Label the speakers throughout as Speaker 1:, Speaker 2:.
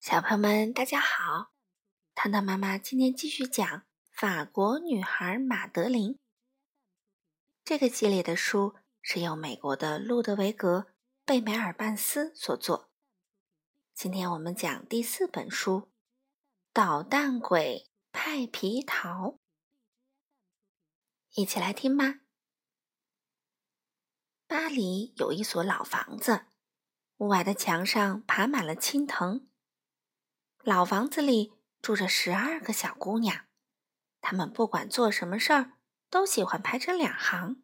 Speaker 1: 小朋友们，大家好！糖糖妈妈今天继续讲《法国女孩马德琳》这个系列的书，是由美国的路德维格·贝梅尔半斯所作。今天我们讲第四本书《捣蛋鬼派皮桃》，一起来听吧。巴黎有一所老房子，屋外的墙上爬满了青藤。老房子里住着十二个小姑娘，她们不管做什么事儿，都喜欢排成两行。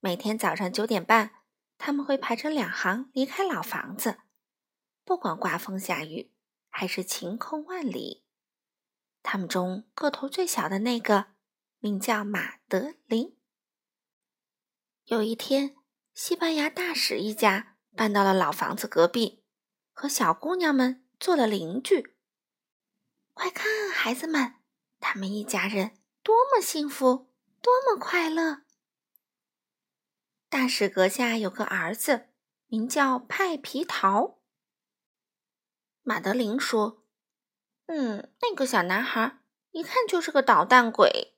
Speaker 1: 每天早上九点半，他们会排成两行离开老房子，不管刮风下雨还是晴空万里。他们中个头最小的那个名叫马德琳。有一天，西班牙大使一家搬到了老房子隔壁，和小姑娘们。做了邻居，快看，孩子们，他们一家人多么幸福，多么快乐！大使阁下有个儿子，名叫派皮桃。马德琳说：“嗯，那个小男孩一看就是个捣蛋鬼。”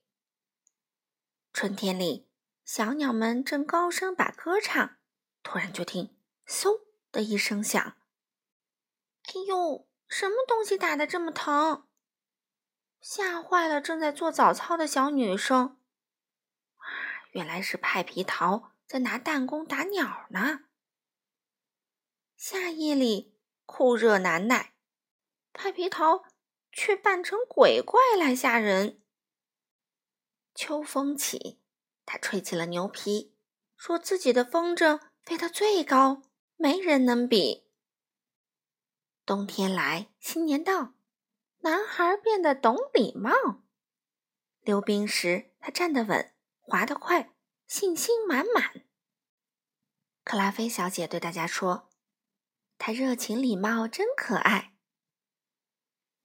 Speaker 1: 春天里，小鸟们正高声把歌唱，突然就听“嗖”的一声响。哎呦，什么东西打的这么疼？吓坏了正在做早操的小女生。啊，原来是派皮桃在拿弹弓打鸟呢。夏夜里酷热难耐，派皮桃却扮成鬼怪来吓人。秋风起，他吹起了牛皮，说自己的风筝飞得最高，没人能比。冬天来，新年到，男孩变得懂礼貌。溜冰时，他站得稳，滑得快，信心满满。克拉菲小姐对大家说：“他热情礼貌，真可爱。”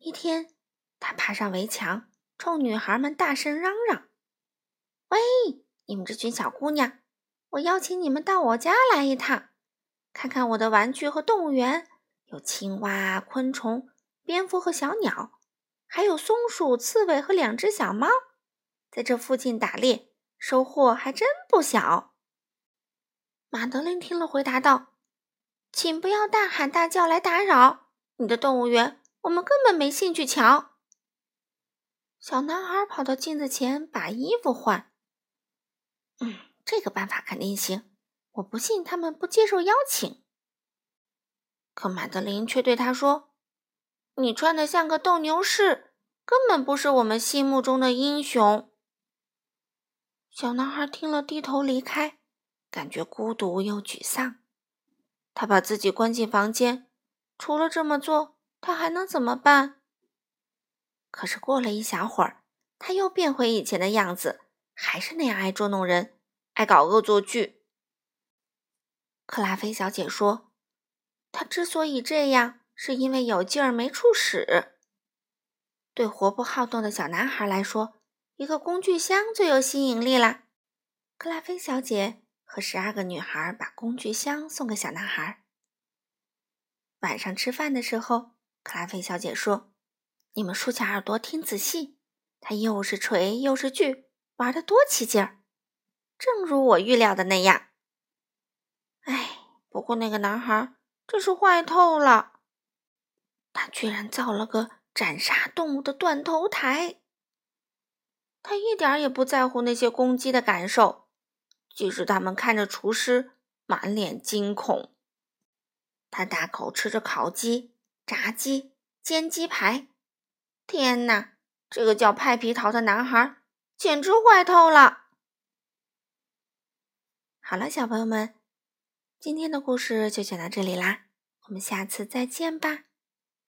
Speaker 1: 一天，他爬上围墙，冲女孩们大声嚷嚷：“喂，你们这群小姑娘，我邀请你们到我家来一趟，看看我的玩具和动物园。”有青蛙、昆虫、蝙蝠和小鸟，还有松鼠、刺猬和两只小猫，在这附近打猎，收获还真不小。马德琳听了，回答道：“请不要大喊大叫来打扰你的动物园，我们根本没兴趣瞧。”小男孩跑到镜子前把衣服换。嗯，这个办法肯定行。我不信他们不接受邀请。可马德琳却对他说：“你穿的像个斗牛士，根本不是我们心目中的英雄。”小男孩听了，低头离开，感觉孤独又沮丧。他把自己关进房间，除了这么做，他还能怎么办？可是过了一小会儿，他又变回以前的样子，还是那样爱捉弄人，爱搞恶作剧。克拉菲小姐说。他之所以这样，是因为有劲儿没处使。对活泼好动的小男孩来说，一个工具箱最有吸引力啦。克拉菲小姐和十二个女孩把工具箱送给小男孩。晚上吃饭的时候，克拉菲小姐说：“你们竖起耳朵听仔细，他又是锤又是锯，玩的多起劲儿，正如我预料的那样。”哎，不过那个男孩。这是坏透了！他居然造了个斩杀动物的断头台。他一点也不在乎那些公鸡的感受，即使他们看着厨师满脸惊恐。他大口吃着烤鸡、炸鸡、煎鸡排。天哪，这个叫派皮桃的男孩简直坏透了！好了，小朋友们。今天的故事就讲到这里啦，我们下次再见吧。